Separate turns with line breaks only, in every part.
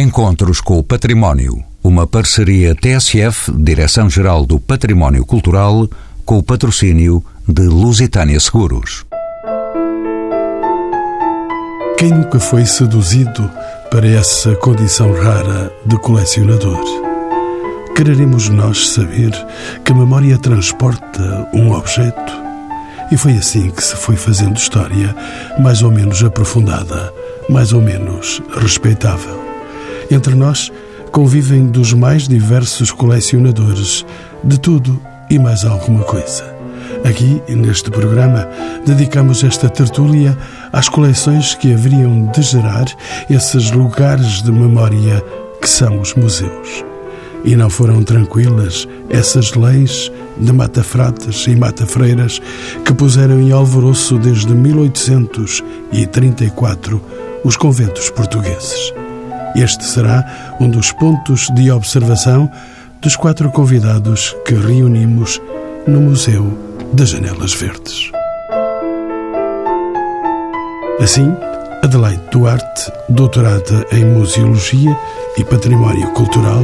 Encontros com o Património. Uma parceria TSF, Direção-Geral do Património Cultural, com o patrocínio de Lusitânia Seguros.
Quem nunca foi seduzido para essa condição rara de colecionador? Quereremos nós saber que a memória transporta um objeto? E foi assim que se foi fazendo história, mais ou menos aprofundada, mais ou menos respeitável. Entre nós convivem dos mais diversos colecionadores de tudo e mais alguma coisa. Aqui, neste programa, dedicamos esta tertúlia às coleções que haveriam de gerar esses lugares de memória que são os museus. E não foram tranquilas essas leis de mata-fratas e mata-freiras que puseram em alvoroço desde 1834 os conventos portugueses. Este será um dos pontos de observação dos quatro convidados que reunimos no Museu das Janelas Verdes. Assim, Adelaide Duarte, doutorada em Museologia e Património Cultural,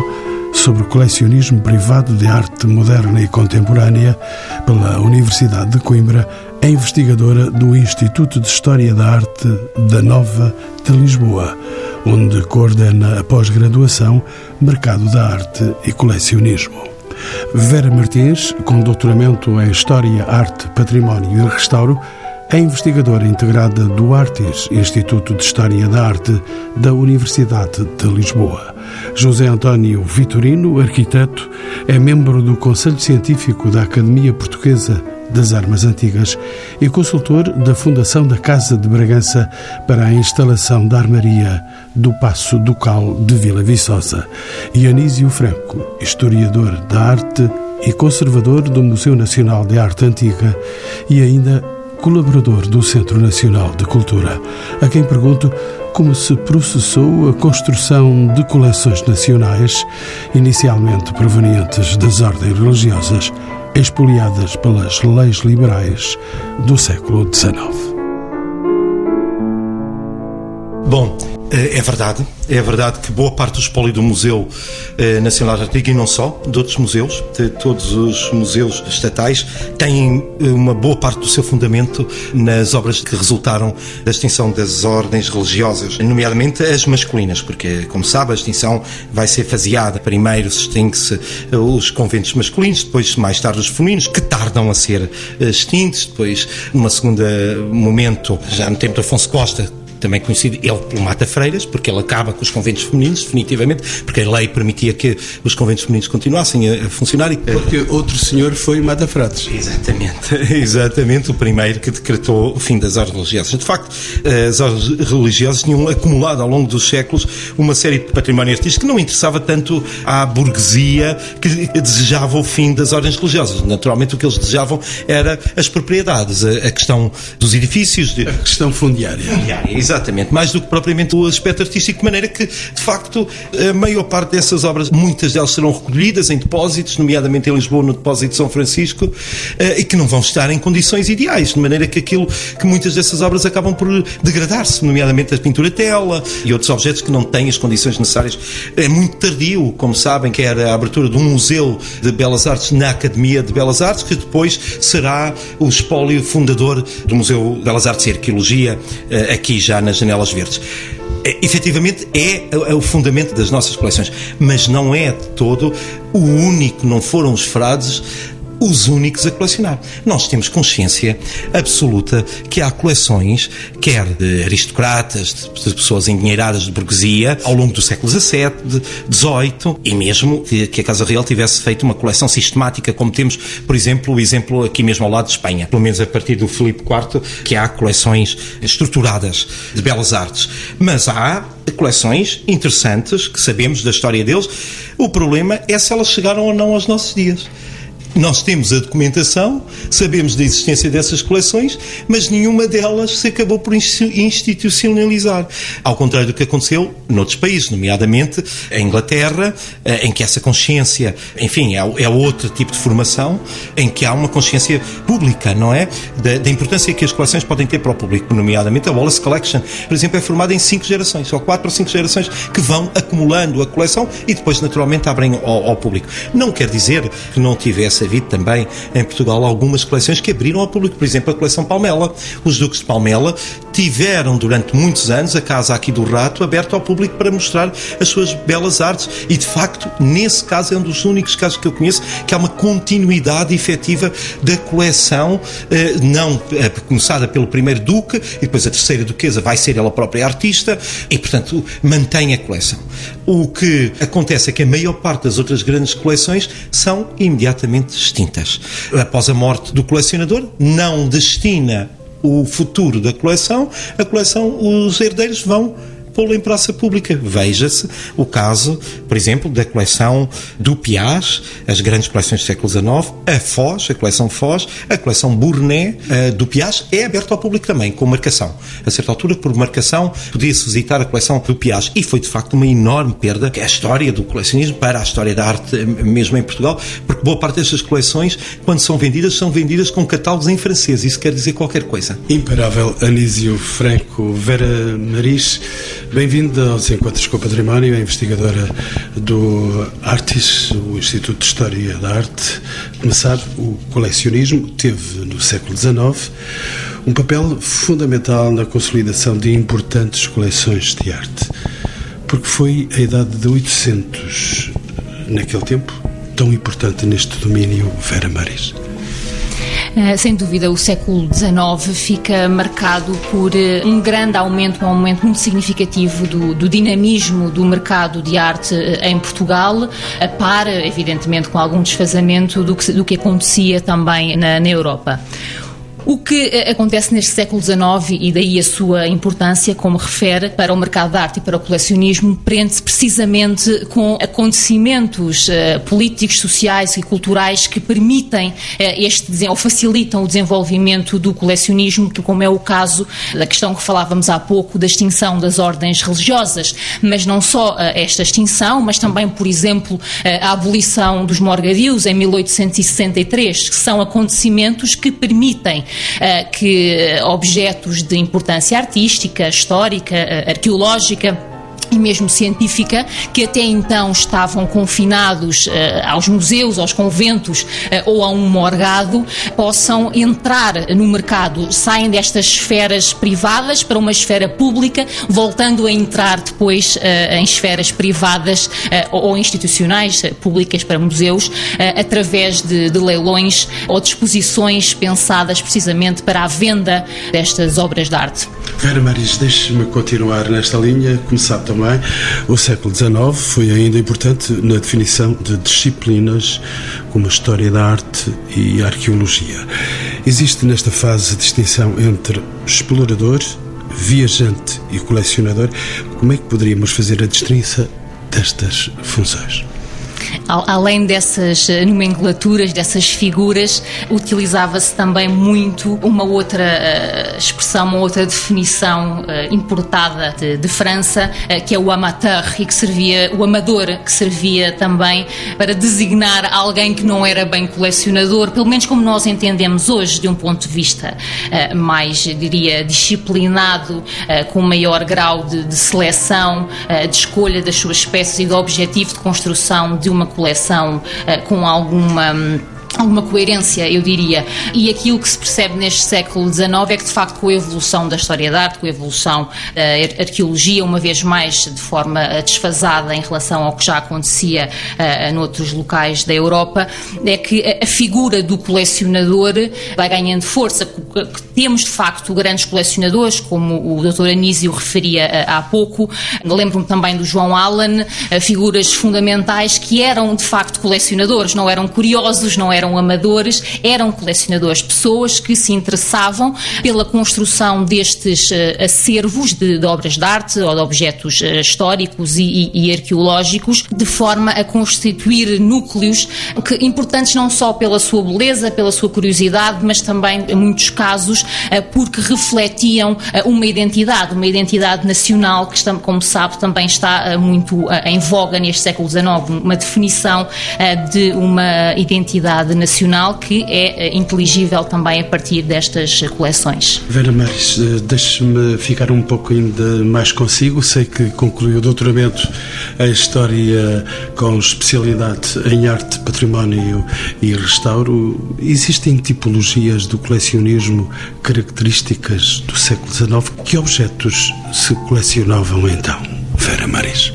sobre colecionismo privado de arte moderna e contemporânea pela Universidade de Coimbra, é investigadora do Instituto de História da Arte da Nova de Lisboa, onde coordena a pós-graduação Mercado da Arte e Colecionismo. Vera Martins, com doutoramento em História, Arte, Património e Restauro, é investigadora integrada do Artes, Instituto de História da Arte da Universidade de Lisboa. José António Vitorino, arquiteto, é membro do Conselho Científico da Academia Portuguesa das Armas Antigas e consultor da Fundação da Casa de Bragança para a instalação da armaria do Passo Ducal de Vila Viçosa. Anísio Franco, historiador da arte e conservador do Museu Nacional de Arte Antiga e ainda colaborador do Centro Nacional de Cultura, a quem pergunto como se processou a construção de coleções nacionais, inicialmente provenientes das ordens religiosas, expoliadas pelas leis liberais do século XIX.
Bom, eh, é verdade, é verdade que boa parte do espólio do Museu eh, Nacional de Antiga e não só, de outros museus, de todos os museus estatais, têm eh, uma boa parte do seu fundamento nas obras que resultaram da extinção das ordens religiosas, nomeadamente as masculinas, porque, como sabe, a extinção vai ser faseada. Primeiro se extingue-se os conventos masculinos, depois, mais tarde, os femininos, que tardam a ser extintos, depois, numa segunda momento, já no tempo de Afonso Costa, também conhecido ele pelo Mata Freiras, porque ele acaba com os conventos femininos, definitivamente, porque a lei permitia que os conventos femininos continuassem a, funcionar. E...
Porque outro senhor foi Mata Fratos.
Exatamente, exatamente, o primeiro que decretou o fim das ordens religiosas. De facto, as ordens religiosas tinham acumulado ao longo dos séculos uma série de património artístico que não interessava tanto à burguesia que desejava o fim das ordens religiosas. Naturalmente, o que eles desejavam era as propriedades, a, a questão dos edifícios.
De... A questão fundiária.
fundiária Exatamente, mais do que propriamente o aspecto artístico, de maneira que, de facto, a maior parte dessas obras, muitas delas serão recolhidas em depósitos, nomeadamente em Lisboa, no depósito de São Francisco, eh, e que não vão estar em condições ideais, de maneira que aquilo, que muitas dessas obras acabam por degradar-se, nomeadamente a pintura tela e outros objetos que não têm as condições necessárias. É muito tardio, como sabem, que era a abertura de um museu de belas artes na Academia de Belas Artes, que depois será o espólio fundador do Museu de Belas Artes e Arqueologia, eh, aqui já nas janelas verdes. É, efetivamente é, é, o fundamento das nossas coleções, mas não é de todo o único, não foram os frases os únicos a colecionar. Nós temos consciência absoluta que há coleções, quer de aristocratas, de pessoas endinheiradas de burguesia, ao longo do século XVII, XVIII, e mesmo que a Casa Real tivesse feito uma coleção sistemática, como temos, por exemplo, o exemplo aqui mesmo ao lado de Espanha, pelo menos a partir do Filipe IV, que há coleções estruturadas de belas artes. Mas há coleções interessantes que sabemos da história deles. O problema é se elas chegaram ou não aos nossos dias. Nós temos a documentação, sabemos da existência dessas coleções, mas nenhuma delas se acabou por institucionalizar. Ao contrário do que aconteceu noutros países, nomeadamente a Inglaterra, eh, em que essa consciência, enfim, é, é outro tipo de formação, em que há uma consciência pública, não é? Da, da importância que as coleções podem ter para o público, nomeadamente a Wallace Collection, por exemplo, é formada em cinco gerações, ou quatro ou cinco gerações que vão acumulando a coleção e depois, naturalmente, abrem ao, ao público. Não quer dizer que não tivesse havido também em Portugal algumas coleções que abriram ao público, por exemplo, a coleção Palmela. Os Duques de Palmela tiveram durante muitos anos a casa aqui do Rato aberta ao público para mostrar as suas belas artes e, de facto, nesse caso é um dos únicos casos que eu conheço que há uma continuidade efetiva da coleção, eh, não eh, começada pelo primeiro Duque e depois a terceira Duquesa vai ser ela própria artista e, portanto, mantém a coleção. O que acontece é que a maior parte das outras grandes coleções são imediatamente extintas. Após a morte do colecionador, não destina o futuro da coleção, a coleção, os herdeiros vão pô-lo em praça pública. Veja-se o caso, por exemplo, da coleção do Piaz, as grandes coleções do século XIX, a Foz, a coleção Foz, a coleção Burnet do Piaz é aberta ao público também, com marcação. A certa altura, por marcação, podia-se visitar a coleção do Piaz e foi de facto uma enorme perda que é a história do colecionismo para a história da arte mesmo em Portugal, porque boa parte destas coleções, quando são vendidas, são vendidas com catálogos em francês. Isso quer dizer qualquer coisa.
Imparável Anísio Franco, Vera Maris, Bem-vinda aos Encontros com o Património, a investigadora do Artis, o Instituto de História da Arte. Começar, o colecionismo teve, no século XIX, um papel fundamental na consolidação de importantes coleções de arte. Porque foi a idade de 800, naquele tempo, tão importante neste domínio, Vera Maris.
Eh, sem dúvida, o século XIX fica marcado por eh, um grande aumento, um aumento muito significativo do, do dinamismo do mercado de arte eh, em Portugal, a par, evidentemente, com algum desfazamento do que, do que acontecia também na, na Europa. O que eh, acontece neste século XIX e daí a sua importância, como refere, para o mercado de arte e para o colecionismo, prende-se precisamente com acontecimentos uh, políticos, sociais e culturais que permitem uh, este ou facilitam o desenvolvimento do colecionismo, como é o caso da questão que falávamos há pouco da extinção das ordens religiosas, mas não só esta extinção, mas também, por exemplo, a abolição dos morgadios em 1863, que são acontecimentos que permitem eh, que objetos de importância artística, histórica, eh, arqueológica, e mesmo científica, que até então estavam confinados uh, aos museus, aos conventos uh, ou a um morgado, possam entrar no mercado, saem destas esferas privadas para uma esfera pública, voltando a entrar depois uh, em esferas privadas ou institucionais, públicas para museus, através de, de leilões ou de exposições pensadas precisamente para a venda destas obras de arte.
Vera Maris, deixe-me continuar nesta linha, começar também. O século XIX foi ainda importante na definição de disciplinas como a História da Arte e a Arqueologia. Existe nesta fase a distinção entre explorador, viajante e colecionador. Como é que poderíamos fazer a distinção destas funções?
Além dessas eh, nomenclaturas, dessas figuras, utilizava-se também muito uma outra uh, expressão, uma outra definição uh, importada de, de França, que é o amateur, e que servia, o amador, que servia também para designar alguém que não era bem colecionador, pelo menos como nós entendemos hoje, de um ponto de vista mais, diria, disciplinado, com maior grau de, de seleção, de escolha das suas peças e do objetivo de construção de uma coleção uh, com alguma hum, alguma coerência, eu diria. E aquilo que se percebe neste século XIX é que, de facto, com a evolução da história da arte, com a evolução da arqueologia, uma vez mais de forma eh, desfasada em relação ao que já acontecia uh, noutros locais da Europa, é que a figura do colecionador vai ganhando força. Temos, de facto, grandes colecionadores, como o Dr. Anísio referia uh, há pouco. Lembro-me também do João Allen, uh, figuras fundamentais que eram, de facto, colecionadores, não eram curiosos, não eram eram amadores, eram colecionadores, pessoas que se interessavam pela construção destes uh, acervos de, de, obras de arte ou de objetos uh, históricos e, e, e, arqueológicos, de forma a constituir núcleos que, importantes não só pela sua beleza, pela sua curiosidade, mas também, em muitos casos, uh, porque refletiam uma identidade, uma identidade nacional que, como sabe, também está muito em voga neste século XIX, uma definição de uma identidade nacional que é inteligível também a partir destas coleções.
Vera Maris, eh, deixe-me ficar um pouco ainda mais consigo. Sei que concluiu o doutoramento em História com especialidade em Arte, Património e Restauro. Existem tipologias do colecionismo características do século XIX? Que objetos se colecionavam então, Vera Maris?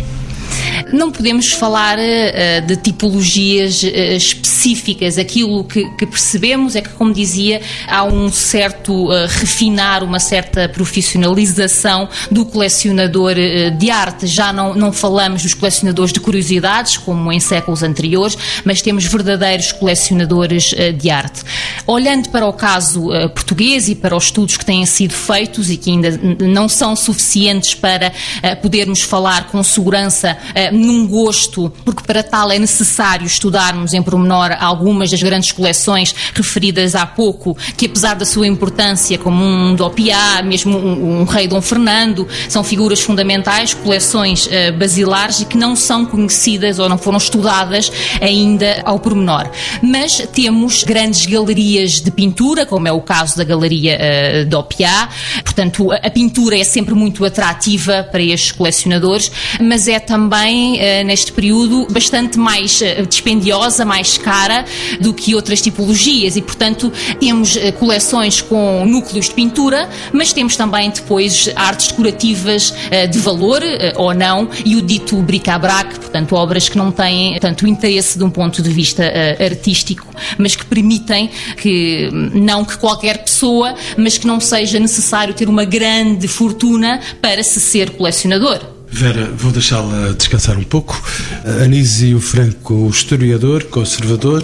Não podemos falar uh, de tipologias uh, específicas. Aquilo que, que, percebemos é que, como dizia, há um certo uh, refinar, uma certa profissionalização do colecionador de arte. Já não, não falamos dos colecionadores de curiosidades, como em séculos anteriores, mas temos verdadeiros colecionadores de arte. Olhando para o caso português e para os estudos que têm sido feitos e que ainda não são suficientes para podermos falar com segurança num gosto, porque para tal é necessário estudarmos em pormenor algumas das grandes coleções referidas há pouco, que apesar da sua importância, como um do Opiá, mesmo um, um, rei Dom Fernando, são figuras fundamentais, coleções uh, basilares e que não são conhecidas ou não foram estudadas ainda ao pormenor. Mas temos grandes galerias de pintura, como é o caso da Galeria uh, do Opiá, portanto, a, a pintura é sempre muito atrativa para estes colecionadores, mas é também uh, neste período, bastante mais uh, dispendiosa, mais cara do que outras tipologias e, portanto, temos uh, coleções com núcleos de pintura, mas temos também depois artes decorativas de valor ou não e o dito bric-à-brac, portanto, obras que não têm tanto interesse de um ponto de vista artístico, mas que permitem que, não que qualquer pessoa, mas que não seja necessário ter uma grande fortuna para se ser colecionador.
Vera, vou deixá-la descansar um pouco. Anísio Franco, historiador, conservador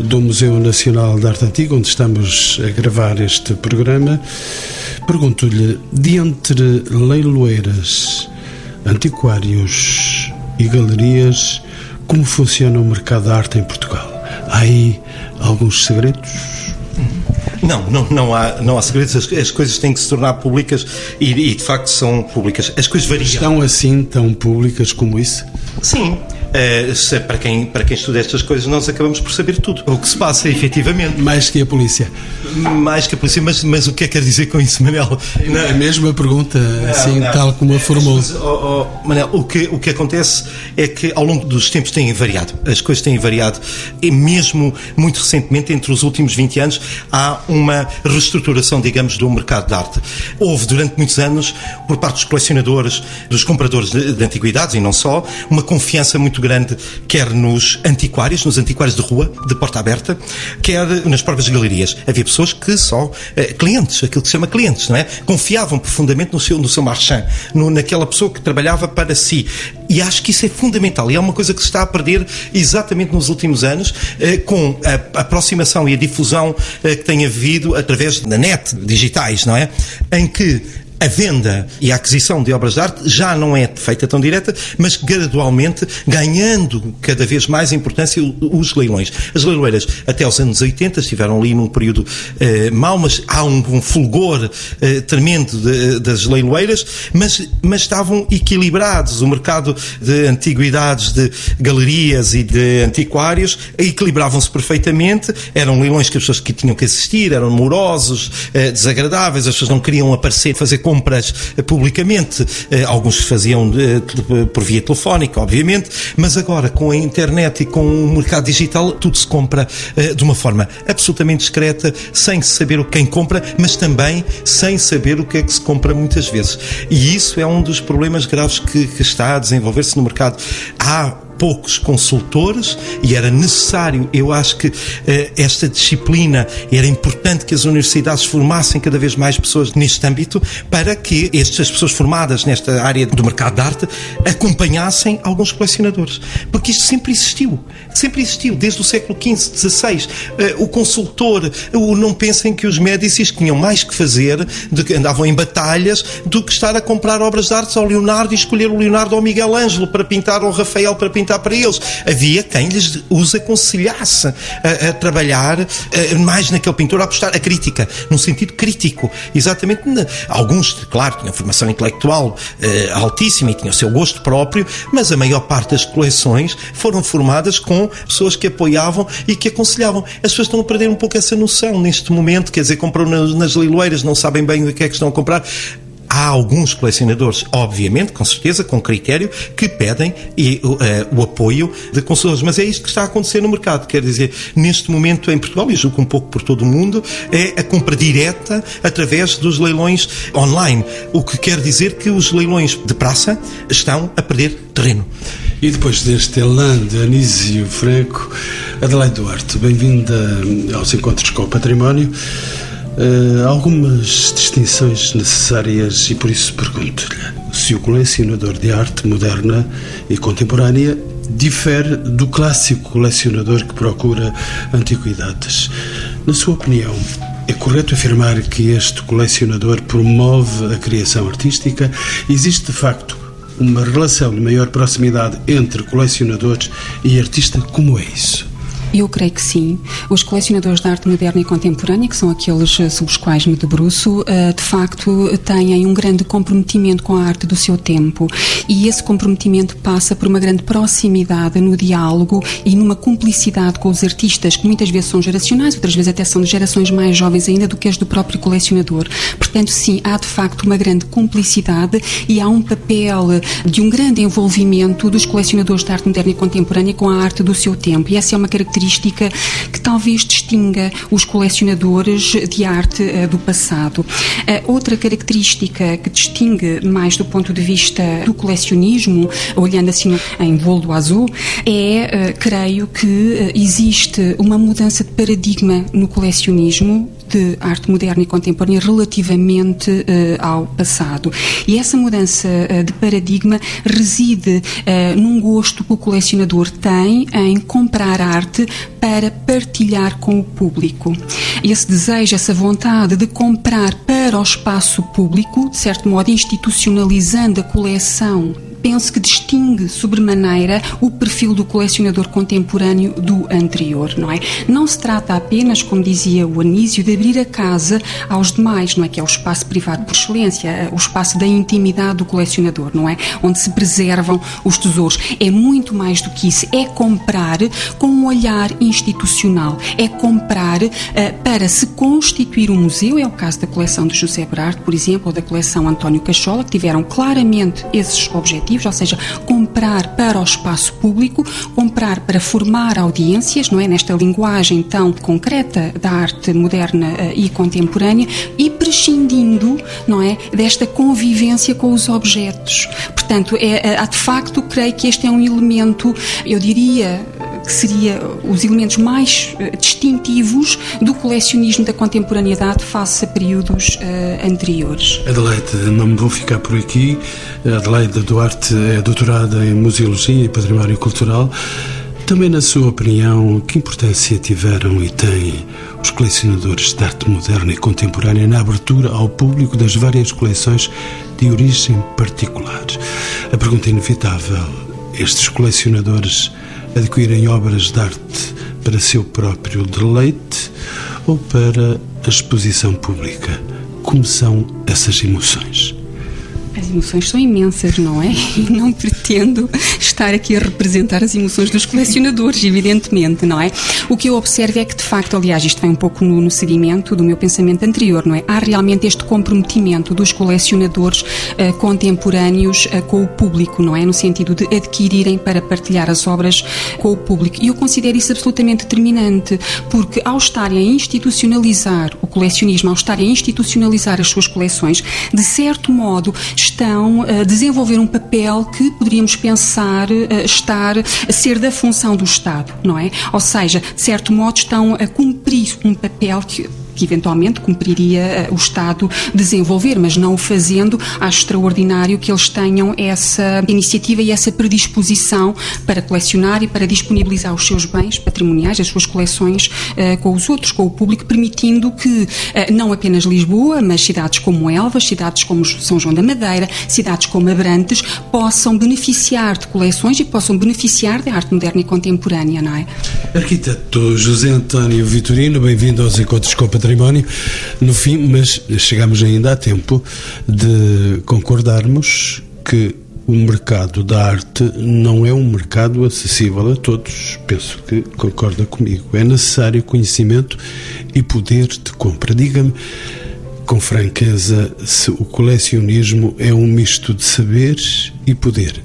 do Museu Nacional de Arte Antiga, onde estamos a gravar este programa. Pergunto-lhe, de entre leiloeiras, antiquários e galerias, como funciona o mercado da arte em Portugal? Há aí alguns segredos?
Não, não, não, há, não há segredos, as, as coisas têm que se tornar públicas e, e, de facto são públicas. As coisas variam.
Estão assim tão públicas como isso?
Sim, Uh, para, quem, para quem estuda estas coisas, nós acabamos por saber tudo. O que se passa, efetivamente.
Mais que a polícia.
Mais que a polícia, mas, mas o que é que quer dizer com isso, Manel?
Não, é a mesma pergunta, não, assim, não. tal como a formou.
Oh, oh, Manel, o que, o que acontece é que ao longo dos tempos têm variado. As coisas têm variado. E mesmo muito recentemente, entre os últimos 20 anos, há uma reestruturação, digamos, do mercado de arte. Houve durante muitos anos, por parte dos colecionadores, dos compradores de, de antiguidades e não só, uma confiança muito muito grande, quer nos antiquários, nos antiquários de rua, de porta aberta, quer nas próprias galerias. Havia pessoas que só, eh, clientes, aquilo que se chama clientes, não é? Confiavam profundamente no seu, no seu marchand, no, naquela pessoa que trabalhava para si. E acho que isso é fundamental e é uma coisa que se está a perder exatamente nos últimos anos, eh, com a aproximação e a difusão eh, que tem havido através da net, digitais, não é? Em que a venda e a aquisição de obras de arte já não é feita tão direta, mas gradualmente ganhando cada vez mais importância os leilões. As leiloeiras até os anos 80 estiveram ali num período eh, mau, mas há um, um fulgor eh, tremendo de, das leiloeiras, mas, mas estavam equilibrados. O mercado de antiguidades, de galerias e de antiquários equilibravam-se perfeitamente. Eram leilões que as pessoas que tinham que assistir eram morosos, eh, desagradáveis, as pessoas não queriam aparecer, fazer compras eh, publicamente. Eh, alguns faziam eh, por via telefónica, obviamente, mas agora com a internet e com o mercado digital, tudo se compra de uma forma absolutamente discreta, sem saber o quem compra, mas também sem saber o que é que se compra muitas vezes. E isso é um dos problemas graves que, que está a desenvolver-se no mercado. Há poucos consultores e era necessário, eu acho que eh, esta disciplina era importante que as universidades formassem cada vez mais pessoas neste âmbito para que estas pessoas formadas nesta área do mercado de arte acompanhassem alguns colecionadores. Porque isto sempre existiu, sempre existiu, desde o século XV, XVI. Eh, o consultor, o não pensem que os médicis tinham mais que fazer, de que andavam em batalhas, do que estar a comprar obras de arte ao Leonardo e escolher o Leonardo ou o Miguel Ângelo para pintar ou o Rafael para pintar para eles. Havia quem lhes os aconselhasse a, a trabalhar a, mais naquele pintor, a apostar a crítica, num sentido crítico. Exatamente. Alguns, claro, tinham formação intelectual uh, altíssima e tinham o seu gosto próprio, mas a maior parte das coleções foram formadas com pessoas que apoiavam e que aconselhavam. As pessoas estão a perder um pouco essa noção neste momento, quer dizer, compram nas, nas leiloeiras, não sabem bem o que é que estão a comprar há alguns colecionadores, obviamente, com certeza, com critério, que pedem e, o apoio de consultores. Mas é isto que está a acontecer no mercado. Quer dizer, neste momento em Portugal, e julgo um pouco por todo o mundo, é a compra direta através dos leilões online. O que quer dizer que os leilões de praça estão a perder terreno.
E depois deste elan de Anísio Franco, Adelaide Duarte, bem-vinda aos Encontros com o Património. Uh, algumas distinções necessárias e por isso pergunto-lhe se o colecionador de arte moderna e contemporânea difere do clássico colecionador que procura antiguidades. Na sua opinião, é correto afirmar que este colecionador promove a criação artística? Existe de facto uma relação de maior proximidade entre colecionadores e artista? Como é isso?
Eu creio que sim. Os colecionadores de arte moderna e contemporânea, que são aqueles eh, sobre os quais me debruço, eh, de facto têm um grande comprometimento com a arte do seu tempo e esse comprometimento passa por uma grande proximidade no diálogo e numa cumplicidade com os artistas, que muitas vezes são geracionais, outras vezes até são de gerações mais jovens ainda do que as do próprio colecionador. Portanto, sim, há de facto uma grande cumplicidade e há um papel de um grande envolvimento dos colecionadores de arte moderna e contemporânea com a arte do seu tempo. E essa é uma característica característica que talvez distinga os colecionadores de arte uh, do passado. Uh, outra característica que distingue mais do ponto de vista do colecionismo, olhando assim em voo azul, é, uh, creio que existe uma mudança de paradigma no colecionismo de arte moderna e contemporânea relativamente uh, ao passado. E essa mudança uh, de paradigma reside uh, num gosto que o colecionador tem em comprar arte para partilhar com o público. Esse desejo, essa vontade de comprar para o espaço público, de certo modo institucionalizando a coleção penso que distingue sobremaneira o perfil do colecionador contemporâneo do anterior, não é? Não se trata apenas, como dizia o Anísio, de abrir a casa aos demais, não é? Que é o espaço privado por excelência, é o espaço da intimidade do colecionador, não é? Onde se preservam os tesouros. É muito mais do que isso. É comprar com um olhar institucional. É comprar uh, para se constituir um museu. É o caso da coleção de José Berardo, por exemplo, ou da coleção António Cachola, que tiveram claramente esses objetivos ou seja, comprar para o espaço público, comprar para formar audiências, não é? Nesta linguagem tão concreta da arte moderna eh, e contemporânea e prescindindo, não é? Desta convivência com os objetos. Portanto, é, é de facto, creio que este é um elemento, eu diria, que seria os elementos mais uh, distintivos do colecionismo da contemporaneidade face a períodos uh, anteriores.
Adelaide, não me vou ficar por aqui. Adelaide Duarte é doutorada em Museologia e Património Cultural. Também, na sua opinião, que importância tiveram e têm os colecionadores de arte moderna e contemporânea na abertura ao público das várias coleções de origem particular? A pergunta inevitável: estes colecionadores adquirem obras de arte para seu próprio deleite ou para a exposição pública? Como são essas emoções?
As emoções são imensas, não é? Não pretendo estar aqui a representar as emoções dos colecionadores, evidentemente, não é? O que eu observo é que, de facto, aliás, isto vem um pouco no, no seguimento do meu pensamento anterior, não é? Há realmente este comprometimento dos colecionadores uh, contemporâneos uh, com o público, não é? No sentido de adquirirem para partilhar as obras com o público. E eu considero isso absolutamente determinante, porque ao estarem a institucionalizar o colecionismo, ao estarem a institucionalizar as suas coleções, de certo modo, estão a desenvolver um papel que poderíamos pensar uh, estar a ser da função do Estado, não é? Ou seja, de certo modo estão a cumprir um papel que que eventualmente cumpriria eh, o Estado desenvolver, mas não o fazendo, acho extraordinário que eles tenham essa iniciativa e essa predisposição para colecionar e para disponibilizar os seus bens patrimoniais, as suas coleções uh, com os outros, com o público, permitindo que uh, não apenas Lisboa, mas cidades como Elvas, cidades como São João da Madeira, cidades como Abrantes, possam beneficiar de coleções e possam beneficiar da arte moderna e contemporânea, não é?
Arquiteto José António Vitorino, bem-vindo aos Encontros com a no fim, mas chegamos ainda a tempo de concordarmos que o mercado da arte não é um mercado acessível a todos. Penso que concorda comigo. É necessário conhecimento e poder de compra. Diga-me com franqueza se o colecionismo é um misto de saberes e poder.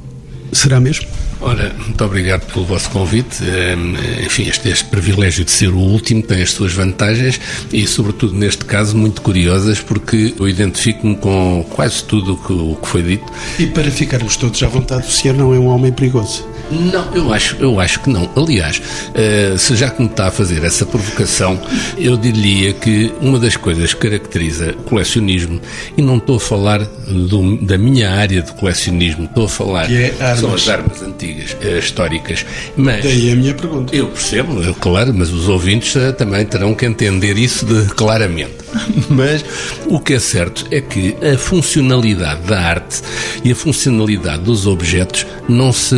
Será mesmo?
Ora, muito obrigado pelo vosso convite. Ehm, enfim, este, este privilégio de ser o último tem as suas vantagens e, sobretudo neste caso, muito curiosas, porque eu identifico-me com quase tudo o que, o que foi dito.
E para ficarmos todos à vontade, o senhor não é um homem perigoso?
Não, eu acho, eu acho que não. Aliás, uh, se já que me está a fazer essa provocação, eu diria que uma das coisas que caracteriza o colecionismo, e não estou a falar do, da minha área de colecionismo, estou a falar
que é
são as armas antigas, uh, históricas. Mas
Daí a minha pergunta.
Eu percebo, claro, mas os ouvintes uh, também terão que entender isso de, claramente. mas o que é certo é que a funcionalidade da arte e a funcionalidade dos objetos não se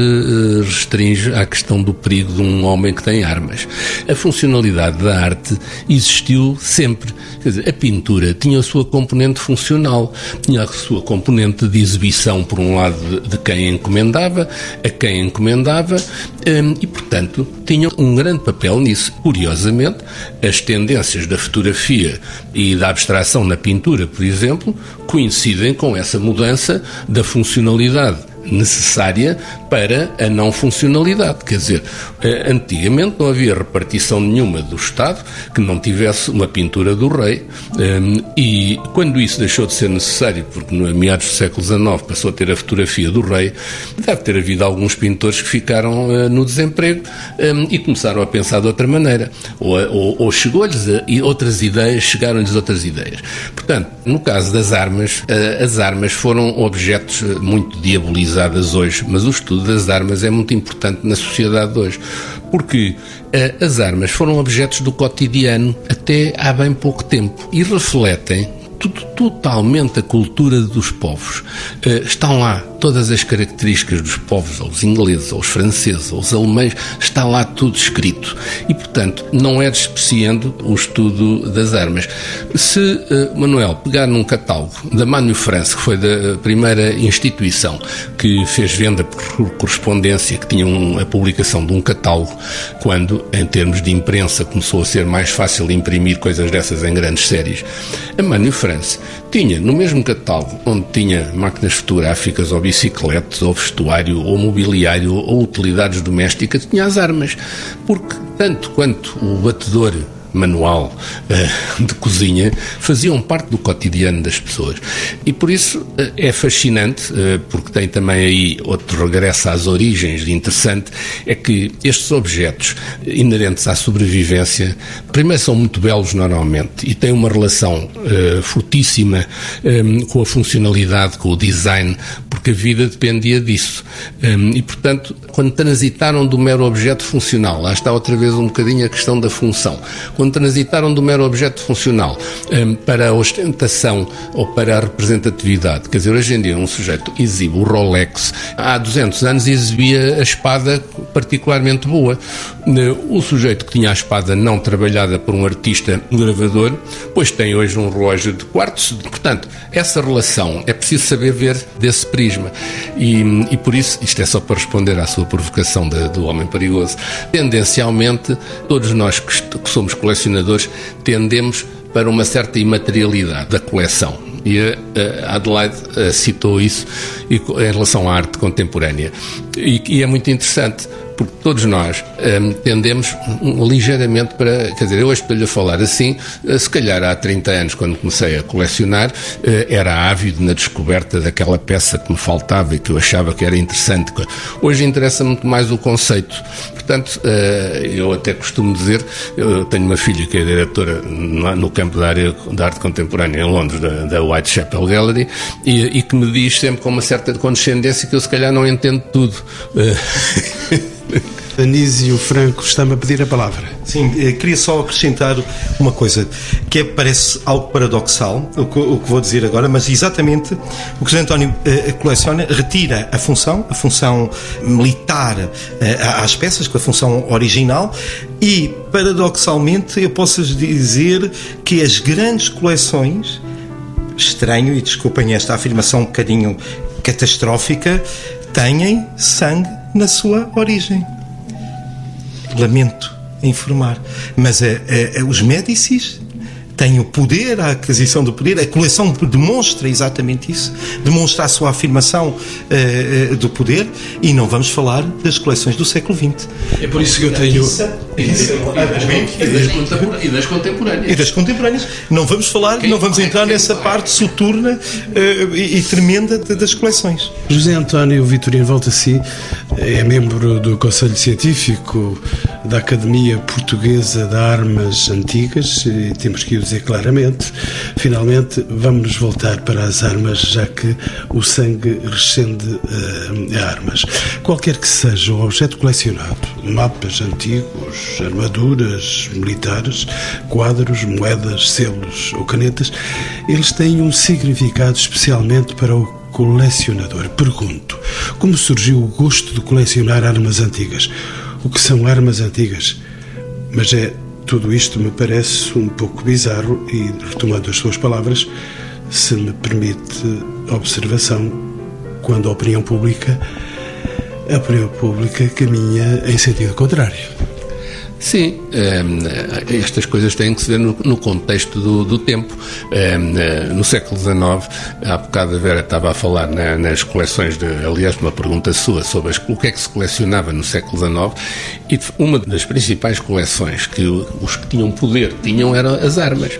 restringe à questão do perigo de um homem que tem armas. A funcionalidade da arte existiu sempre. Quer dizer, a pintura tinha a sua componente funcional, tinha a sua componente de exibição, por um lado, de, quem encomendava, a quem encomendava, e, portanto, tinha um grande papel nisso. Curiosamente, as tendências da fotografia e da abstração na pintura, por exemplo, coincidem com essa mudança da funcionalidade necessária para a não funcionalidade. Quer dizer, eh, antigamente não havia repartição nenhuma do Estado que não tivesse uma pintura do rei ehm, e quando isso deixou de ser necessário, porque no meados do século XIX passou a ter a fotografia do rei, deve ter havido alguns pintores que ficaram eh, no desemprego ehm, e começaram a pensar de outra maneira. Ou, ou, ou chegou-lhes outras ideias, chegaram-lhes outras ideias. Portanto, no caso das armas, eh, as armas foram objetos muito diabolizadas hoje, mas o estudo das armas é muito importante na sociedade de hoje, porque uh, as armas foram objetos do cotidiano até há bem pouco tempo e refletem tudo, totalmente a cultura dos povos. Uh, estão lá todas as características dos povos, aos ingleses, aos franceses, aos alemães, está lá tudo escrito. E, portanto, não é despreciando o estudo das armas. Se uh, Manuel pegar num catálogo da Manu France, que foi da primeira instituição que fez venda por correspondência, que tinha um, a publicação de um catálogo, quando, em termos de imprensa, começou a ser mais fácil imprimir coisas dessas em grandes séries, a Manu France tinha no mesmo catálogo, onde tinha máquinas fotográficas ou bicicletas ou vestuário ou mobiliário ou utilidades domésticas, tinha as armas. Porque tanto quanto o batedor manual uh, de cozinha faziam parte do cotidiano das pessoas. E por isso uh, é fascinante, uh, porque tem também aí outro regresso às origens interessante, é que estes objetos inerentes à sobrevivência, primeiro são muito belos normalmente e têm uma relação fortíssima com a funcionalidade, com o design, porque a vida dependia disso. Um, e portanto, quando transitaram do mero objeto funcional, lá está outra vez um bocadinho a questão da função. Quando transitaram do mero objeto funcional um, para a ostentação ou para a representatividade. Quer dizer, hoje em dia um sujeito exibe o Rolex, há 200 anos exibia a espada particularmente boa. O sujeito que tinha a espada não trabalhada por um artista gravador, pois tem hoje um relógio de quartos. Portanto, essa relação é preciso saber ver desse prisma. E, e por isso, isto é só para responder à sua provocação de, do homem perigoso, tendencialmente, todos nós que, que somos colecionadores, tendemos para uma certa imaterialidade da coleção. E a Adelaide citou isso em relação à arte contemporânea. E, e é muito interessante, porque todos nós um, tendemos ligeiramente para. Quer dizer, eu hoje estou-lhe a falar assim, eh, se calhar há 30 anos, quando comecei a colecionar, uh, era ávido na descoberta daquela peça que me faltava e que eu achava que era interessante. Hoje interessa muito mais o conceito. Portanto, uh, eu até costumo dizer, eu tenho uma filha que é diretora no campo da área da arte contemporânea em Londres, da Whitechapel Gallery, e, e que me diz sempre com uma certa condescendência que eu se calhar não entendo tudo.
Anísio Franco está-me a pedir a palavra.
Sim, eh, queria só acrescentar uma coisa que é, parece algo paradoxal, o que, o que, vou dizer agora, mas exatamente o que o José António uh, coleciona retira a função, a função militar uh, às peças, com a função original, e paradoxalmente eu posso dizer que as grandes coleções, estranho, e desculpem esta afirmação um bocadinho catastrófica, têm sangue na sua origem. Lamento informar. Mas a, a, a, os Médicis têm o poder, a aquisição do poder, a coleção demonstra exatamente isso, demonstra a sua afirmação uh, uh, do poder e não vamos falar das coleções do século XX.
É por isso que eu tenho.
E das contemporâneas.
E das contemporâneas. Não vamos falar, não vamos entrar nessa parte soturna uh, e, e, tremenda de, das coleções.
José António Vitorino volta si é membro do Conselho Científico da Academia Portuguesa de Armas Antigas e temos que o dizer claramente. Finalmente, vamos voltar para as armas, já que o sangue rescende uh, a armas. Qualquer que seja o objeto colecionado, mapas antigos, armaduras militares, quadros, moedas, selos ou canetas, eles têm um significado especialmente para o colecionador. Pergunto, como surgiu o gosto de colecionar armas antigas? O que são armas antigas? Mas é tudo isto me parece um pouco bizarro e, retomando as suas palavras, se me permite observação, quando a opinião pública, a opinião pública caminha em sentido contrário.
Sim, ehm, estas coisas têm que se ver no, contexto do, do tempo. Ehm, eh, no século XIX, há bocado a Vera estava a falar na, nas coleções, de, aliás, uma pergunta sua sobre o que é que se colecionava no século XIX, e uma das principais coleções que os que tinham poder tinham eram as armas,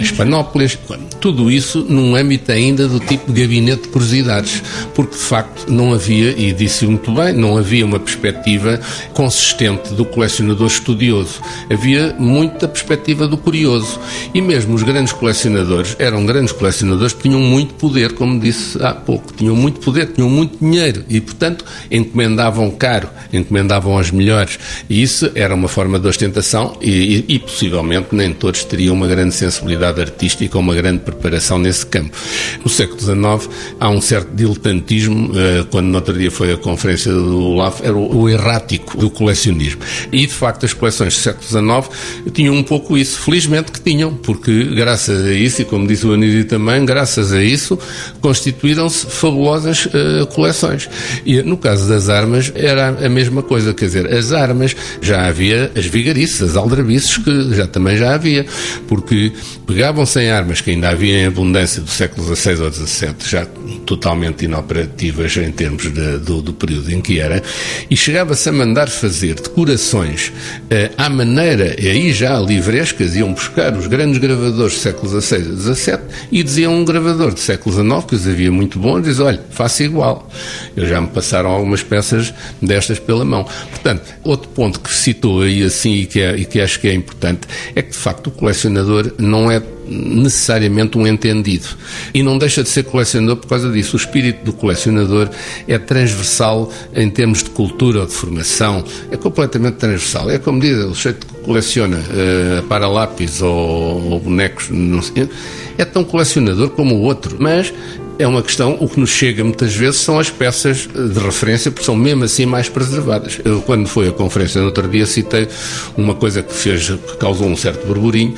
as panóplias, tudo isso num âmbito ainda do tipo de gabinete de curiosidades, porque de facto não havia, e disse muito bem, não havia uma perspectiva consistente do colecionador colecionador estudioso. Havia muita perspectiva do curioso. E mesmo os grandes colecionadores eram grandes colecionadores que tinham muito poder, como disse há pouco. Tinham muito poder, tinham muito dinheiro e, portanto, encomendavam caro, encomendavam as melhores. E isso era uma forma de ostentação e, e, e possivelmente nem todos teriam uma grande sensibilidade artística ou uma grande preparação nesse campo. No século XIX há um certo diletantismo, eh, quando no outro dia foi a conferência do Olaf, era o errático do colecionismo. E, de facto, as coleções do século XIX tinham um pouco isso. Felizmente que tinham, porque graças a isso, e como disse o Anísio também, graças a isso, constituíram-se fabulosas uh, coleções. E no caso das armas, era a mesma coisa, quer dizer, as armas, já havia as vigarices, as aldrabices, que já também já havia, porque pegavam-se em armas que ainda havia em abundância do século XVI ou XVII, já totalmente inoperativas em termos de, do, do período em que era, e chegava-se a mandar fazer decorações eh, à maneira, aí já livrescas, iam buscar os grandes gravadores do século XVI e XVII e diziam um gravador do século XIX, que os havia muito bons, diz, olha, faça igual. Eu já me passaram algumas peças destas pela mão. Portanto, outro ponto que citou aí assim e que, é, e que acho que é importante é que, de facto, o colecionador não é necessariamente um entendido. E não deixa de ser colecionador por causa disso. O espírito do colecionador é transversal em termos de cultura ou de formação, é completamente transversal. É como diz, o jeito que coleciona uh, para lápis ou, ou bonecos, sei, é tão colecionador como o outro, mas é uma questão, o que nos chega muitas vezes são as peças de referência, porque são mesmo assim mais preservadas. Eu, quando foi a conferência no outro dia, citei uma coisa que fez, que causou um certo burburinho,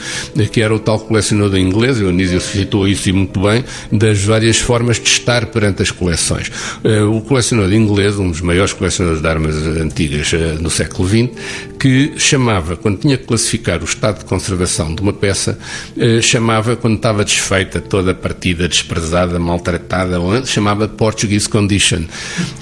que era o tal colecionador inglês, o Anísio citou isso e muito bem, das várias formas de estar perante as coleções. Eh, o colecionador inglês, um dos maiores colecionadores de armas antigas eh, no século XX, que chamava, quando tinha que classificar o estado de conservação de uma peça, eh, chamava, quando estava desfeita, toda a partida desprezada, malta tratada, chamava Portuguese Condition,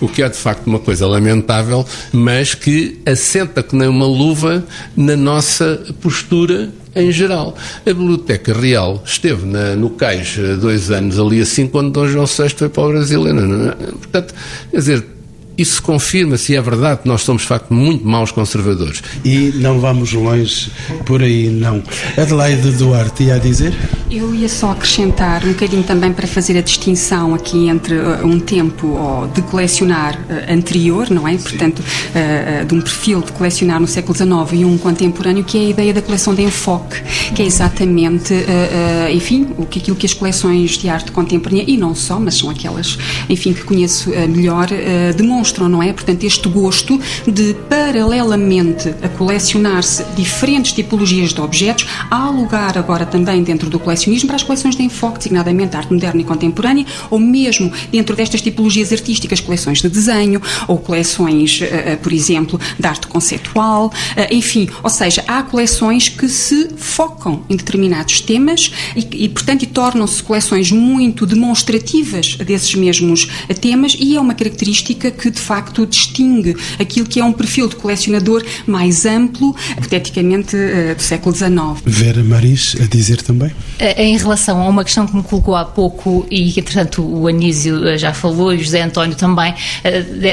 o que é de facto uma coisa lamentável, mas que assenta que nem uma luva na nossa postura em geral. A Biblioteca Real esteve na, no cais dois anos ali assim quando Dom João VI foi para o Brasil. Portanto, quer dizer, isso confirma se é verdade que nós somos, de facto, muito maus conservadores.
E não vamos longe por aí, não. Adelaide Duarte ia a dizer?
Eu ia só acrescentar um bocadinho também para fazer a distinção aqui entre uh, um tempo de colecionar uh, anterior, não é? Portanto, uh, de um perfil de colecionar no século XIX e um contemporâneo, que é a ideia da coleção de enfoque, que é exatamente, enfim, o que aquilo que as coleções de arte contemporânea, e não só, mas são aquelas, enfim, que conheço melhor, demonstram demonstram, não é? Portanto, este gosto de, paralelamente a colecionar-se diferentes tipologias de objetos, há lugar agora também dentro do colecionismo para as coleções de enfoque, designadamente arte moderna e contemporânea, ou mesmo dentro destas tipologias artísticas, coleções de desenho, ou coleções, eh, eh, por exemplo, de arte conceitual, eh, enfim, ou seja, há coleções que se focam em determinados temas e, e portanto, tornam-se coleções muito demonstrativas desses mesmos temas e é uma característica que, de de facto distingue aquilo que é um perfil de colecionador mais amplo, hipoteticamente eh, do século XIX.
Vera Maris, a dizer também?
Eh, em relação a uma questão que me colocou há pouco e que, entretanto, o Anísio eh, já falou e o José António também,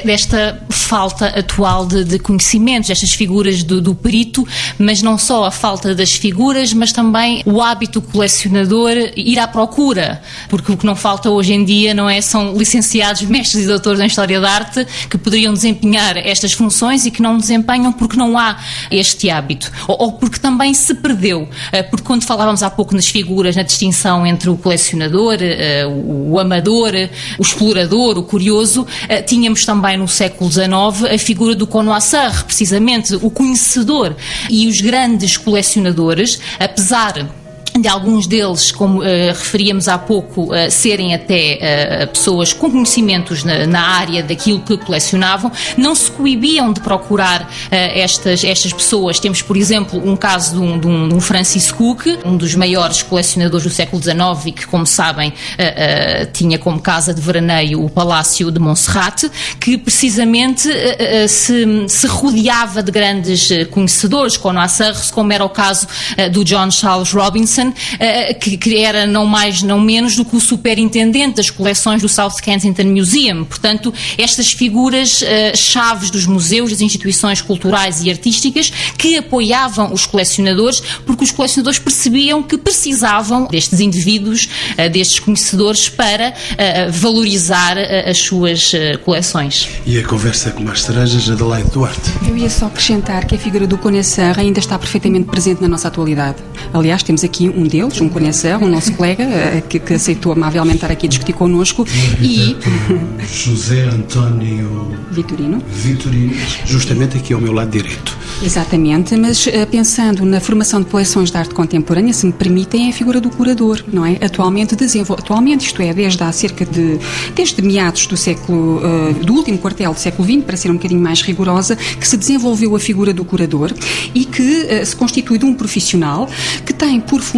desta falta atual de, de conhecimentos, destas figuras do, do perito, mas não só a falta das figuras, mas também o hábito colecionador ir à procura, porque o que não falta hoje em dia não é são licenciados, mestres e doutores em História da Arte que poderiam desempenhar estas funções e que não desempenham porque não há este hábito. Ou, ou porque também se perdeu. Eh, porque quando falávamos há pouco nas figuras, na distinção entre o colecionador, eh, o amador, o explorador, o curioso, eh, tínhamos também no século XIX a figura do connoisseur, precisamente o conhecedor. E os grandes colecionadores, apesar de alguns deles, como uh, referíamos há pouco, uh, serem até uh, pessoas com conhecimentos na, na, área daquilo que colecionavam, não se coibiam de procurar estas, estas pessoas. Temos, por exemplo, um caso de um, de, um, de um, Francis Cook, um dos maiores colecionadores do século XIX e que, como sabem, tinha como casa de veraneio o Palácio de Montserrat, que precisamente se, se, rodeava de grandes conhecedores, como era o caso do John Charles Robinson, uh, que, era não mais, não menos do que o superintendente das coleções do South Kensington Museum. Portanto, estas figuras uh, chaves dos museus, das instituições culturais e artísticas, que apoiavam os colecionadores, porque os colecionadores percebiam que precisavam destes indivíduos, uh, destes conhecedores, para valorizar as suas coleções.
E a conversa com as cerejas, Adelaide Duarte.
Eu ia só acrescentar que a figura do Conhecer ainda está perfeitamente presente na nossa atualidade. Aliás, temos aqui um deles, um conhecer, um nosso colega, eh, que, que, aceitou amavelmente estar aqui a discutir connosco.
E. José António.
Vitorino.
Vitorino, justamente aqui ao meu lado direito.
Exatamente, mas uh, pensando na formação de coleções de arte contemporânea, se me permitem, é a figura do curador, não é? Atualmente, desenvol... Atualmente isto é, desde há cerca de. desde meados do século. Uh, do último quartel do século XX, para ser um bocadinho mais rigorosa, que se desenvolveu a figura do curador e que uh, se constitui de um profissional que tem por função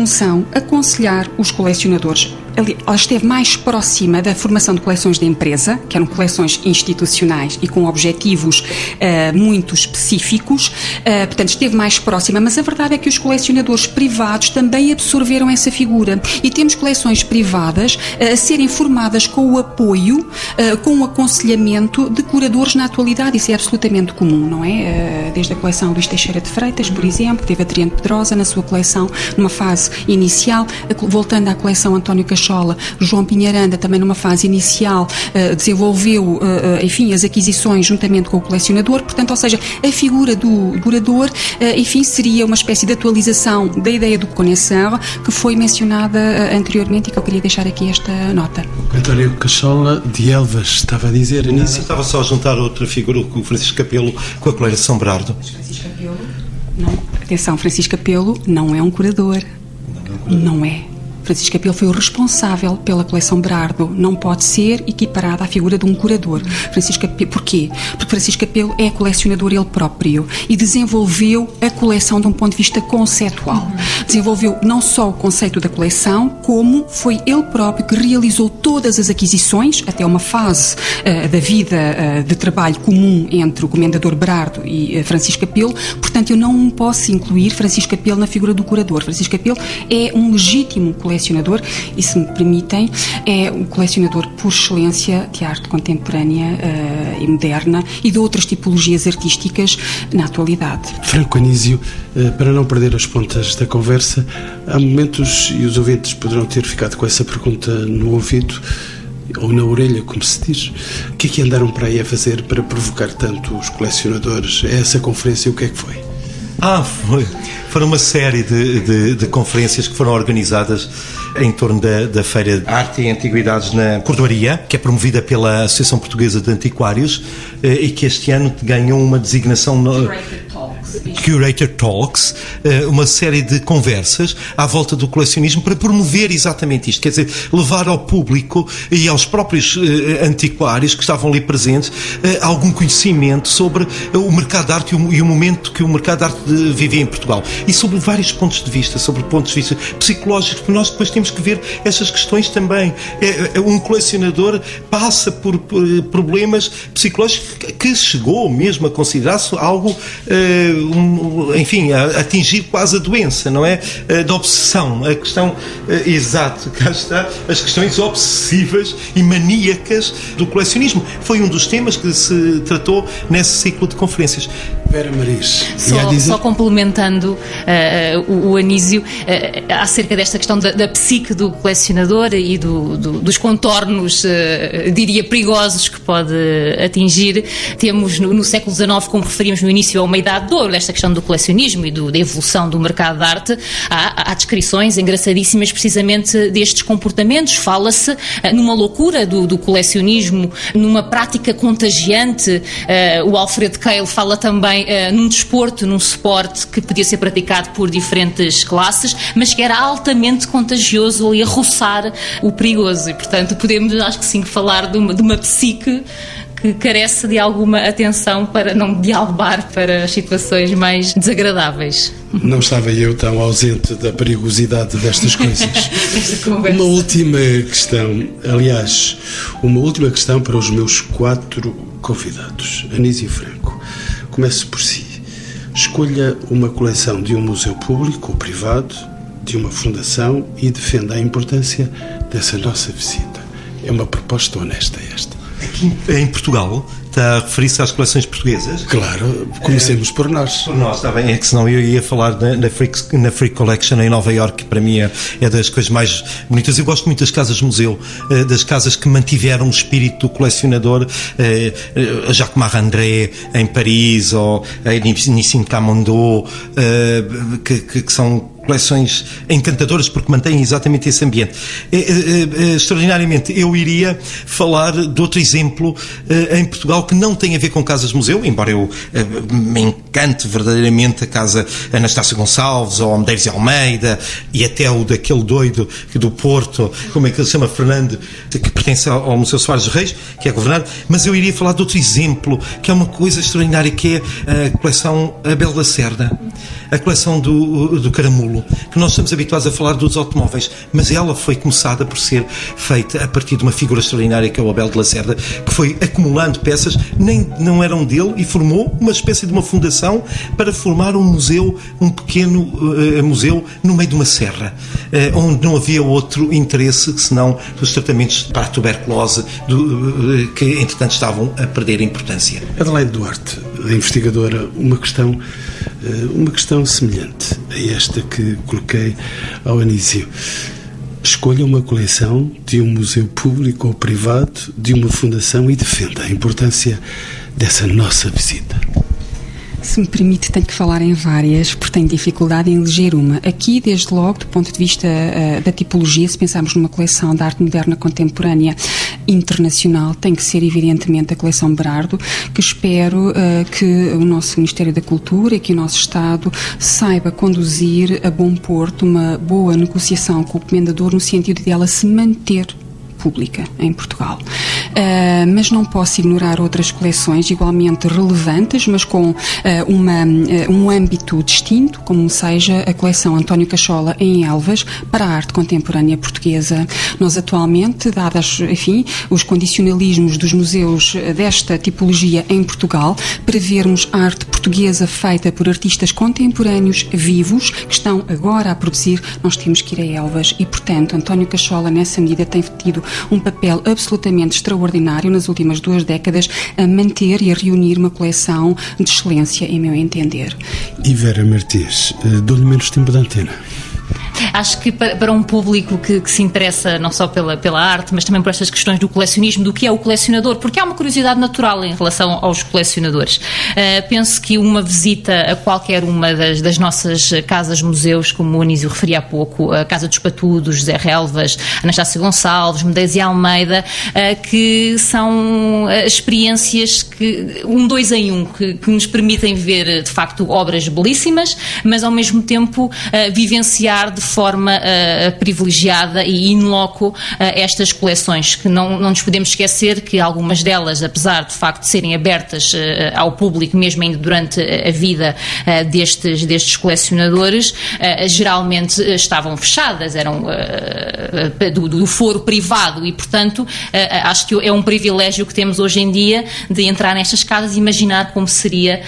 aconselhar os colecionadores ela esteve mais próxima da formação de coleções de empresa, que eram coleções institucionais e com objetivos uh, muito específicos, uh, portanto, esteve mais próxima, mas a verdade é que os colecionadores privados também absorveram essa figura. E temos coleções privadas uh, a serem formadas com o apoio, com o aconselhamento de curadores na atualidade, isso é absolutamente comum, não é? Desde a coleção Luís Teixeira de Freitas, por exemplo, teve Adriano Pedrosa na sua coleção, numa fase inicial, voltando à coleção António Cachorro Cachola, João Pinharanda, também numa fase inicial, uh, desenvolveu, uh, enfim, as aquisições juntamente com o colecionador, portanto, ou seja, a figura do curador, enfim, seria uma espécie de atualização da ideia do conhecer que foi mencionada anteriormente e que eu queria deixar aqui esta nota.
António Cachola de Elvas, estava a dizer, Anísio?
Estava só a juntar outra figura, o Francisco Capelo, com a colega São Brardo.
Francisco Capelo, não. Atenção, Francisco Capelo não é um curador. Não, não é. Francisco Capelo foi o responsável pela coleção Berardo. Não pode ser equiparada à figura de um curador. Francisco Capelo, porquê? Porque Francisco Capelo é colecionador ele próprio e desenvolveu a coleção de um ponto de vista conceptual. Desenvolveu não só o conceito da coleção, como foi ele próprio que realizou todas as aquisições, até uma fase uh, da vida uh, de trabalho comum entre o comendador Berardo e uh, Francisco Capelo. Portanto, eu não posso incluir Francisco Capelo na figura do curador. Francisco Capelo é um legítimo colecionador e, se me permitem, é o colecionador por excelência de arte contemporânea uh, e moderna e de outras tipologias artísticas na atualidade.
Franco Anísio, uh, para não perder as pontas da conversa, há momentos, e os ouvintes poderão ter ficado com essa pergunta no ouvido, ou na orelha, como se diz. O que é que andaram para aí a fazer para provocar tanto os colecionadores? Essa conferência, o que é que foi?
Ah, foi. Foram uma série de, de, de, conferências que foram organizadas em torno da, da Feira de Arte e Antiguidades na Cordoaria, que é promovida pela Associação Portuguesa de Antiquários eh, e que este ano ganhou uma designação. No... Curator Talks, eh, uma série de conversas à volta do colecionismo para promover exatamente isto, quer dizer, levar ao público e aos próprios eh, antiquários que estavam ali presentes eh, algum conhecimento sobre o mercado de arte e o momento que o mercado de arte vivia em Portugal e sobre vários pontos de vista, sobre pontos de vista psicológicos, porque nós depois temos que ver essas questões também. Um colecionador passa por problemas psicológicos que chegou mesmo a considerar-se algo um, enfim, a atingir quase a doença, não é? Da obsessão. A questão, eh, exato, cá está, as questões obsessivas e maníacas do colecionismo. Foi um dos temas que se tratou nesse ciclo de conferências.
Vera Maris.
Só, dizer... só complementando uh, o, o, Anísio, uh, acerca desta questão da, da, psique do colecionador e do, do, dos contornos, uh, diria, perigosos que pode atingir, temos no, no, século XIX, como referimos no início, uma idade de ouro, desta questão do colecionismo e do, da evolução do mercado de arte, há, há descrições engraçadíssimas precisamente destes comportamentos. Fala-se numa loucura do, do, colecionismo, numa prática contagiante. o Alfred Cale fala também uh, num desporto, num suporte que podia ser praticado por diferentes classes, mas que era altamente contagioso ali a roçar o perigoso. E, portanto, podemos, acho que sim, falar de uma, de uma psique que carece de alguma atenção para não dialogar para as situações mais desagradáveis.
Não estava eu tão ausente da perigosidade destas coisas. uma última questão, aliás, uma última questão para os meus quatro convidados, Anísio Franco. Comece por si. Escolha uma coleção de um museu público ou privado, de uma fundação e defenda a importância dessa nossa visita. É uma proposta honesta esta.
Aqui em Portugal, está a referir-se às coleções portuguesas?
Claro, comecemos é, por nós.
Por nós, está bem, é que senão eu ia falar na, na, Freak, na Freak Collection em Nova York, que para mim é, é, das coisas mais bonitas. Eu gosto muito das casas-museu, eh, das casas que mantiveram o espírito do colecionador, eh, eh, a Jacques Marandré em Paris, ou a Nissim Camondot, que, que, que são coleções encantadoras porque mantêm exatamente esse ambiente. É, é, é, extraordinariamente, eu iria falar de outro exemplo em Portugal que não tem a ver com casas-museu, embora eu me encante verdadeiramente a casa Anastácio Gonçalves ou Medeiros e Almeida e até o daquele doido do Porto, como é que ele se chama, Fernando, que pertence ao Museu Soares Reis, que é governado, mas eu iria falar de outro exemplo que é uma coisa extraordinária que é a coleção Abel da Cerda a coleção do, do Caramulo, que nós estamos habituados a falar dos automóveis, mas ela foi começada por ser feita a partir de uma figura extraordinária que é o Abel de Lacerda, que foi acumulando peças, nem não eram dele, e formou uma espécie de uma fundação para formar um museu, um pequeno uh, museu no meio de uma serra, uh, onde não havia outro interesse senão dos tratamentos para a tuberculose, do, uh, que entretanto estavam a perder importância.
Adelaide Duarte, investigadora, uma questão uma questão semelhante a esta que coloquei ao início. Escolha uma coleção de um museu público ou privado, de uma fundação e defenda a importância dessa nossa visita.
Se me permite, tenho que falar em várias, porque tenho dificuldade em eleger uma. Aqui, desde logo, do ponto de vista uh, da tipologia, se pensarmos numa coleção de arte moderna contemporânea internacional tem que ser, evidentemente, a coleção Berardo, que espero uh, que o nosso Ministério da Cultura e que o nosso Estado saiba conduzir a bom porto uma boa negociação com o comendador no sentido de ela se manter pública em Portugal. Uh, mas não posso ignorar outras coleções igualmente relevantes, mas com uh, uma, uh, um âmbito distinto, como seja a coleção António Cachola em Elvas para a arte contemporânea portuguesa. Nós atualmente, dadas, enfim, os condicionalismos dos museus desta tipologia em Portugal, para vermos arte portuguesa feita por artistas contemporâneos vivos que estão agora a produzir, nós temos que ir a Elvas e, portanto, António Cachola, nessa medida, tem tido um papel absolutamente extraordinário nas últimas duas décadas a manter e a reunir uma coleção de excelência, em meu entender.
E Vera Martins, eh, dou-lhe menos tempo de antena.
Acho que para, para um público que, que, se interessa não só pela, pela arte, mas também por estas questões do colecionismo, do que é o colecionador, porque há uma curiosidade natural em relação aos colecionadores. Uh, penso que uma visita a qualquer uma das, das nossas casas-museus, como o Anísio referia há pouco, a Casa dos Patudos, José Relvas, Anastácio Gonçalves, Medeiros e Almeida, uh, que são uh, experiências que, um dois em um, que, que, nos permitem ver, de facto, obras belíssimas, mas ao mesmo tempo vivenciar de forma uh, privilegiada e in loco uh, estas coleções, que não, não nos podemos esquecer que algumas delas, apesar de facto de serem abertas uh, ao público, mesmo ainda durante a vida destes, destes colecionadores, geralmente estavam fechadas, eram do, do, foro privado e, portanto, acho que é um privilégio que temos hoje em dia de entrar nestas casas e imaginar como seria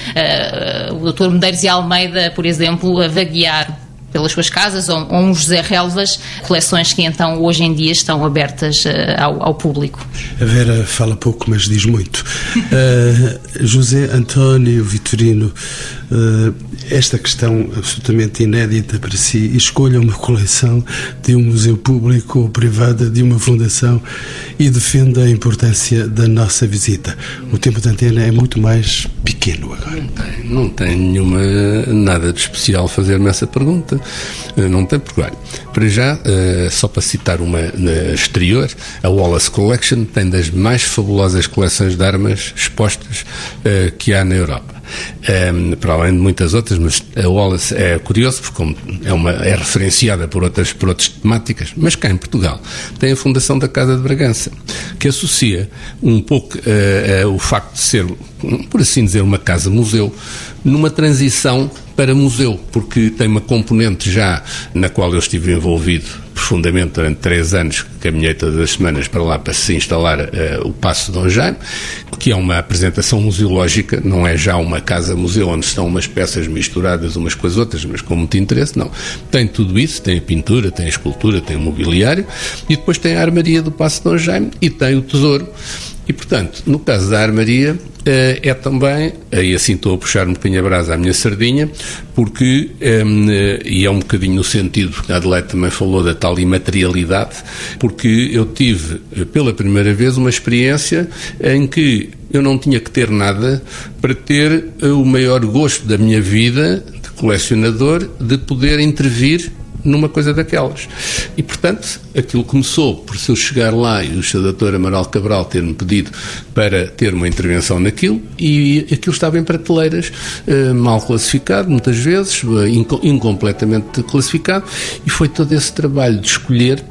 o Dr. Medeiros e Almeida, por exemplo, a vaguear pelas suas casas, ou, ou um José Relvas, coleções que então hoje em dia estão abertas uh, ao, ao, público.
A Vera fala pouco, mas diz muito. Uh, José António Vitorino, esta questão absolutamente inédita para si, escolha uma coleção de um museu público ou privada, de uma fundação e defenda a importância da nossa visita. O tempo de antena é muito mais pequeno agora.
Não tem, não tem nenhuma, nada de especial fazer-me essa pergunta. Eh, não tem, porque, olha, para já, eh, só para citar uma exterior, a Wallace Collection tem das mais fabulosas coleções de armas expostas eh, que há na Europa. Um, ehm, para além de muitas outras, mas a Wallace é curioso porque é, uma, é referenciada por outras, por outras temáticas, mas cá em Portugal tem a Fundação da Casa de Bragança, que associa um pouco uh, uh, o facto de ser, por assim dizer, uma casa-museu, numa transição para museu, porque tem uma componente já na qual eu estive envolvido profundamente durante três anos, caminhei todas as semanas para lá para se instalar uh, o Passo Dom Jaime, que é uma apresentação museológica, não é já uma casa-museu onde estão umas peças misturadas umas com as outras, mas com muito interesse, não. Tem tudo isso, tem a pintura, tem a escultura, tem o mobiliário, e depois tem a armaria do Passo Dom Jaime e tem o tesouro. E, portanto, no caso da armaria, eh, é também, aí assim estou a puxar um bocadinho a brasa à minha sardinha, porque, ehm, eh, e é um bocadinho no sentido que a Adelaide também falou da tal imaterialidade, porque eu tive eh, pela primeira vez uma experiência em que eu não tinha que ter nada para ter o maior gosto da minha vida de colecionador de poder intervir numa coisa daquelas. E, portanto, aquilo começou por se eu chegar lá e o Sr. Amaral Cabral ter-me pedido para ter uma intervenção naquilo e aquilo estava em prateleiras, eh, mal classificado, muitas vezes, eh, incompletamente classificado, e foi todo esse trabalho de escolher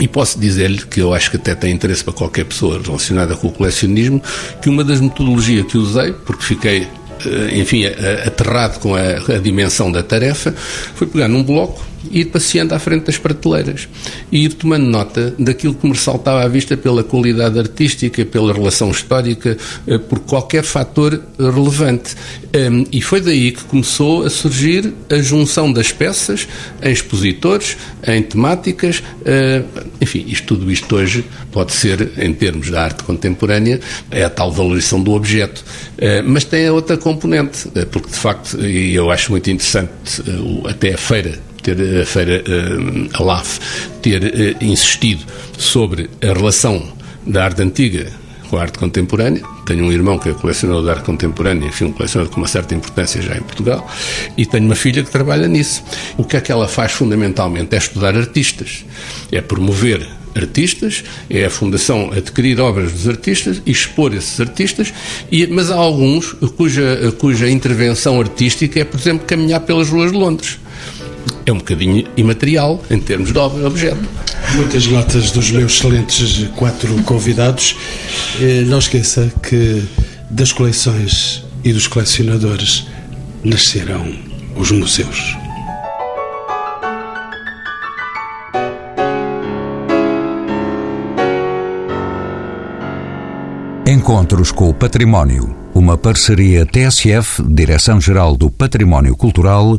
e posso dizer-lhe que eu acho que até tem interesse para qualquer pessoa relacionada com o colecionismo, que uma das metodologias que usei, porque fiquei eh, enfim, aterrado com a, a, dimensão da tarefa, foi pegar num bloco ir passeando à frente das prateleiras e ir tomando nota daquilo que me ressaltava à vista pela qualidade artística, pela relação histórica, eh, por qualquer fator relevante. Ehm, e foi daí que começou a surgir a junção das peças em expositores, em temáticas, eh, enfim, isto, tudo isto hoje pode ser, em termos da arte contemporânea, é a tal valorização do objeto. Eh, mas tem a outra componente, porque de facto, e eu acho muito interessante até a feira ter a feira a LAF ter uh, insistido sobre a relação da arte antiga com a arte contemporânea. Tenho um irmão que é colecionador de arte contemporânea, enfim, um colecionador com uma certa importância já em Portugal, e tenho uma filha que trabalha nisso. O que é que ela faz fundamentalmente? É estudar artistas, é promover artistas, é a Fundação adquirir obras dos artistas e expor esses artistas, e, mas há alguns cuja, cuja intervenção artística é, por exemplo, caminhar pelas ruas de Londres. É um bocadinho imaterial em termos de obra objeto.
Muitas notas dos meus excelentes quatro convidados. Eh, não esqueça que das coleções e dos colecionadores nascerão os museus.
Encontros com o Património. Uma parceria TSF, Direção-Geral do Património Cultural,